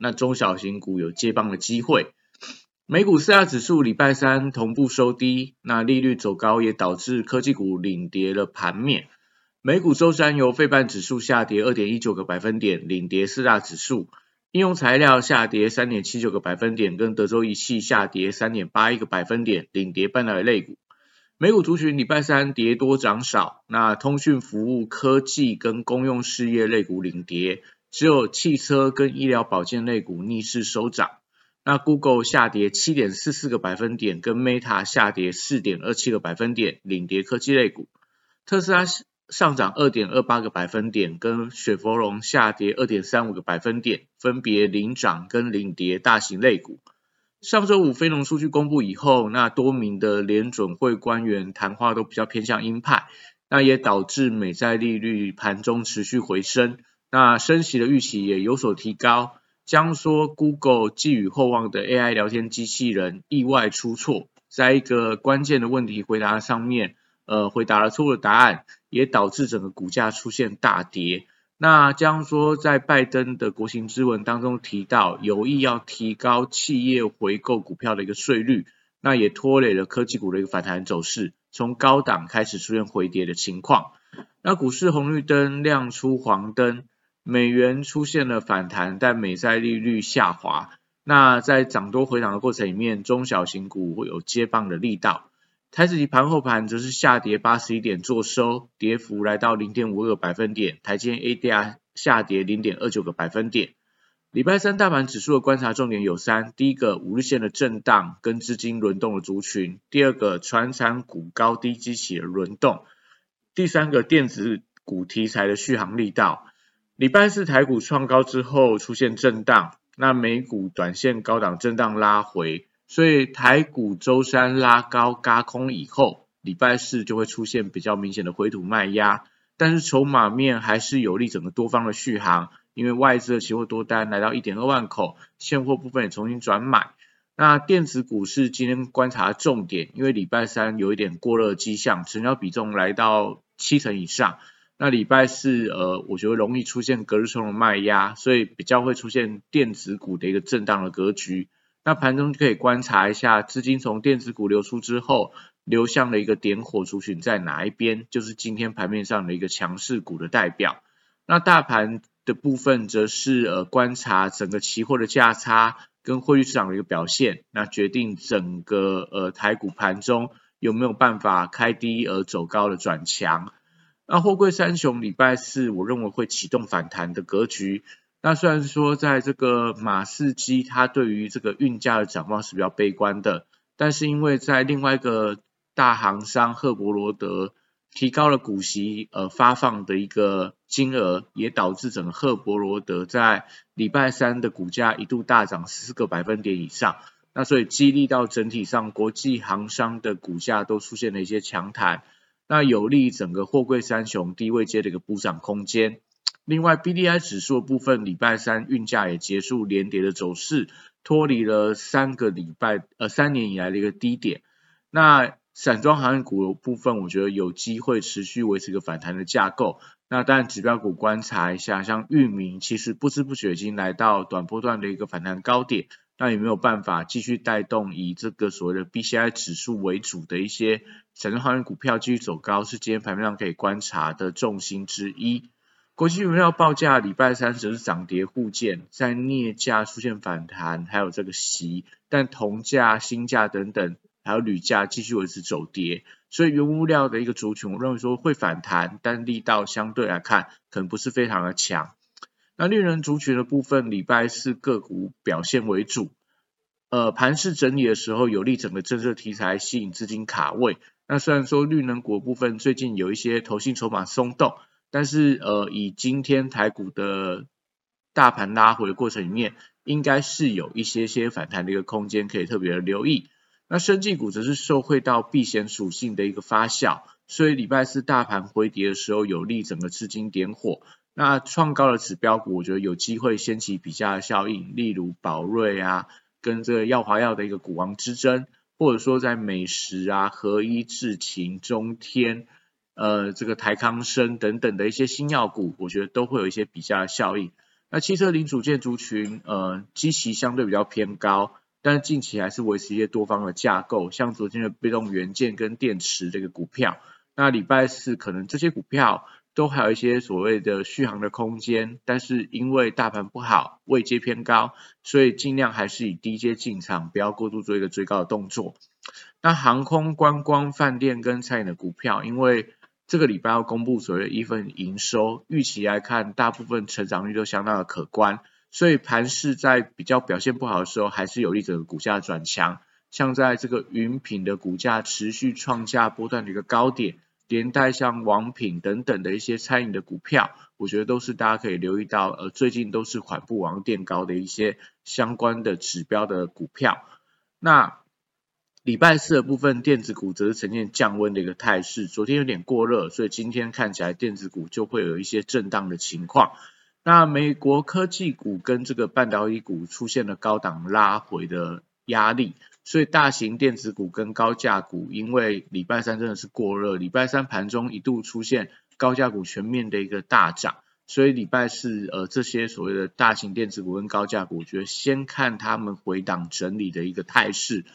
那中小型股有接棒的机会。美股四大指数礼拜三同步收低，那利率走高也导致科技股领跌了盘面。美股周三由费半指数下跌二点一九个百分点，领跌四大指数；应用材料下跌三点七九个百分点，跟德州仪器下跌三点八一个百分点，领跌半导体类股。美股族群礼拜三跌多涨少，那通讯服务、科技跟公用事业类股领跌，只有汽车跟医疗保健类股逆势收涨。那 Google 下跌七点四四个百分点，跟 Meta 下跌四点二七个百分点，领跌科技类股。特斯拉上涨二点二八个百分点，跟雪佛龙下跌二点三五个百分点，分别领涨跟领跌大型类股。上周五非农数据公布以后，那多名的联准会官员谈话都比较偏向鹰派，那也导致美债利率盘中持续回升，那升息的预期也有所提高。将说 Google 寄予厚望的 AI 聊天机器人意外出错，在一个关键的问题回答上面，呃，回答了错误的答案，也导致整个股价出现大跌。那将说，在拜登的国情咨文当中提到，有意要提高企业回购股票的一个税率，那也拖累了科技股的一个反弹走势，从高档开始出现回跌的情况。那股市红绿灯亮出黄灯，美元出现了反弹，但美债利率下滑。那在涨多回涨的过程里面，中小型股会有接棒的力道。台指期盘后盘则是下跌八十一点做收，跌幅来到零点五二个百分点。台积 ADR 下跌零点二九个百分点。礼拜三大盘指数的观察重点有三：第一个五日线的震荡跟资金轮动的族群；第二个传产股高低激起的轮动；第三个电子股题材的续航力道。礼拜四台股创高之后出现震荡，那美股短线高档震荡拉回。所以台股周三拉高嘎空以后，礼拜四就会出现比较明显的回吐卖压，但是筹码面还是有利整个多方的续航，因为外资的期货多单来到一点二万口，现货部分也重新转买。那电子股是今天观察重点，因为礼拜三有一点过热迹象，成交比重来到七成以上。那礼拜四呃，我觉得容易出现隔日冲的卖压，所以比较会出现电子股的一个震荡的格局。那盘中可以观察一下，资金从电子股流出之后，流向了一个点火族群在哪一边，就是今天盘面上的一个强势股的代表。那大盘的部分则是呃观察整个期货的价差跟汇率市场的一个表现，那决定整个呃台股盘中有没有办法开低而走高的转强。那货柜三雄礼拜四我认为会启动反弹的格局。那虽然说在这个马士基，它对于这个运价的展望是比较悲观的，但是因为在另外一个大行商赫伯罗德提高了股息呃发放的一个金额，也导致整个赫伯罗德在礼拜三的股价一度大涨四个百分点以上，那所以激励到整体上国际行商的股价都出现了一些强弹，那有利整个货柜三雄低位接的一个补涨空间。另外，B D I 指数的部分，礼拜三运价也结束连跌的走势，脱离了三个礼拜呃三年以来的一个低点。那散装航运股的部分，我觉得有机会持续维持一个反弹的架构。那当然，指标股观察一下，像域名，其实不知不觉已经来到短波段的一个反弹高点。那也没有办法继续带动以这个所谓的 B C I 指数为主的一些散装航运股票继续走高，是今天盘面上可以观察的重心之一。国际原料报价礼拜三则是涨跌互见，在镍价出现反弹，还有这个锡，但铜价、锌价等等，还有铝价继续维持走跌，所以原物料的一个族群，我认为说会反弹，但力道相对来看可能不是非常的强。那绿能族群的部分，礼拜四个股表现为主，呃，盘市整理的时候有利整个政策题材吸引资金卡位。那虽然说绿能股部分最近有一些投信筹码松动。但是呃，以今天台股的大盘拉回的过程里面，应该是有一些些反弹的一个空间，可以特别的留意。那生技股则是受惠到避险属性的一个发酵，所以礼拜四大盘回跌的时候，有利整个资金点火。那创高的指标股，我觉得有机会掀起比价效应，例如宝瑞啊，跟这个药华药的一个股王之争，或者说在美食啊、合一智勤、中天、呃这个台康生等等的一些新药股，我觉得都会有一些比价效应。那汽车零组件族群，呃，基期相对比较偏高。但是近期还是维持一些多方的架构，像昨天的被动元件跟电池这个股票，那礼拜四可能这些股票都还有一些所谓的续航的空间，但是因为大盘不好，位阶偏高，所以尽量还是以低阶进场，不要过度做一个追高的动作。那航空、观光、饭店跟餐饮的股票，因为这个礼拜要公布所谓的一份营收，预期来看，大部分成长率都相当的可观。所以盘市在比较表现不好的时候，还是有利整个股价转强。像在这个云品的股价持续创下波段的一个高点，连带像王品等等的一些餐饮的股票，我觉得都是大家可以留意到，呃，最近都是缓步往垫高的一些相关的指标的股票。那礼拜四的部分电子股则是呈现降温的一个态势，昨天有点过热，所以今天看起来电子股就会有一些震荡的情况。那美国科技股跟这个半导体股出现了高档拉回的压力，所以大型电子股跟高价股，因为礼拜三真的是过热，礼拜三盘中一度出现高价股全面的一个大涨，所以礼拜四呃这些所谓的大型电子股跟高价股，我觉得先看他们回档整理的一个态势。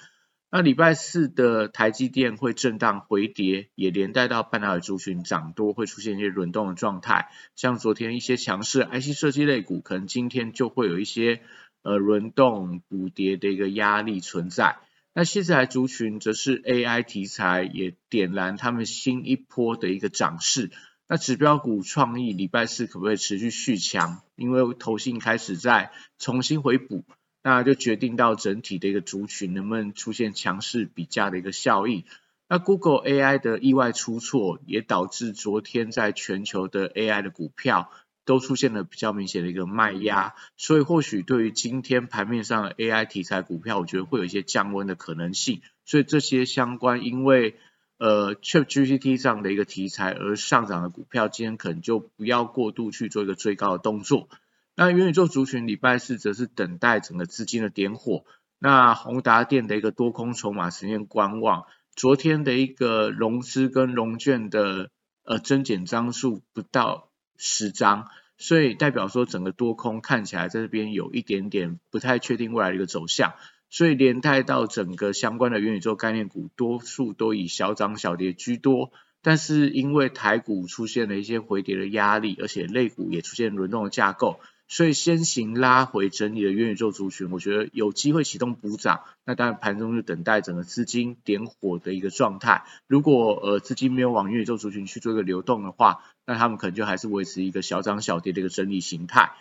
那礼拜四的台积电会震荡回跌，也连带到半导体族群涨多，会出现一些轮动的状态。像昨天一些强势 IC 设计类股，可能今天就会有一些呃轮动补跌的一个压力存在。那现在族群则是 AI 题材也点燃他们新一波的一个涨势。那指标股创意礼拜四可不可以持续续强？因为投信开始在重新回补。那就决定到整体的一个族群能不能出现强势比价的一个效应。那 Google AI 的意外出错，也导致昨天在全球的 AI 的股票都出现了比较明显的一个卖压，所以或许对于今天盘面上 AI 题材股票，我觉得会有一些降温的可能性。所以这些相关因为呃 ChatGPT 上的一个题材而上涨的股票，今天可能就不要过度去做一个追高的动作。那元宇宙族群礼拜四则是等待整个资金的点火。那宏达电的一个多空筹码实现观望，昨天的一个融资跟融券的呃增减张数不到十张，所以代表说整个多空看起来在这边有一点点不太确定未来的一个走向，所以连带到整个相关的元宇宙概念股多数都以小涨小跌居多。但是因为台股出现了一些回跌的压力，而且类股也出现轮动的架构。所以先行拉回整理的元宇宙族群，我觉得有机会启动补涨。那当然盘中就等待整个资金点火的一个状态。如果呃资金没有往元宇宙族群去做一个流动的话，那他们可能就还是维持一个小涨小跌的一个整理形态。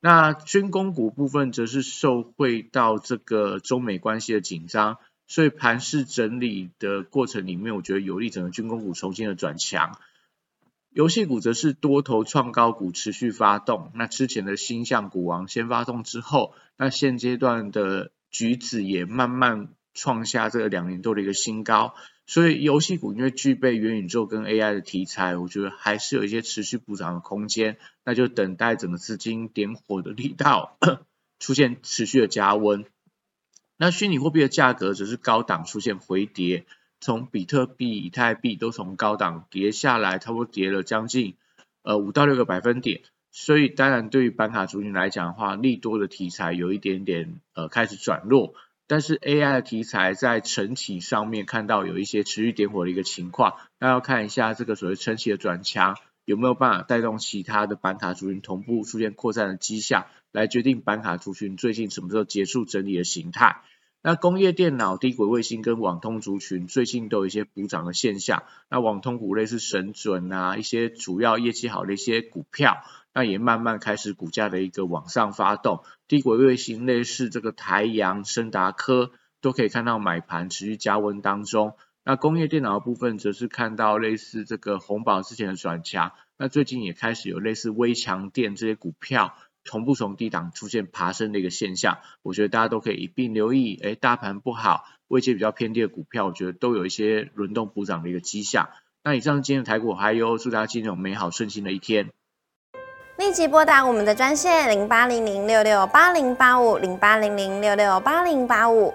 那军工股部分则是受惠到这个中美关系的紧张，所以盘势整理的过程里面，我觉得有利整个军工股重新的转强。游戏股则是多头创高股持续发动，那之前的星象股王先发动之后，那现阶段的橘子也慢慢创下这个两年多的一个新高，所以游戏股因为具备元宇宙跟 AI 的题材，我觉得还是有一些持续补涨的空间，那就等待整个资金点火的力道 出现持续的加温。那虚拟货币的价格则是高档出现回跌。从比特币、以太币都从高档跌下来，差不多跌了将近呃五到六个百分点，所以当然对于板卡族群来讲的话，利多的题材有一点点呃开始转弱，但是 AI 的题材在晨起上面看到有一些持续点火的一个情况，那要看一下这个所谓晨起的转强有没有办法带动其他的板卡族群同步出现扩散的迹象，来决定板卡族群最近什么时候结束整理的形态。那工业电脑、低轨卫星跟网通族群最近都有一些补涨的现象。那网通股类似神准啊，一些主要业绩好的一些股票，那也慢慢开始股价的一个往上发动。低轨卫星类似这个台阳、深达科都可以看到买盘持续加温当中。那工业电脑部分则是看到类似这个红宝之前的转强，那最近也开始有类似微强电这些股票同步从低档出现爬升的一个现象，我觉得大家都可以一并留意。哎，大盘不好，位阶比较偏低的股票，我觉得都有一些轮动补涨的一个迹象。那以上今天的台股还有，祝大家今天有美好顺心的一天。立即拨打我们的专线零八零零六六八零八五零八零零六六八零八五。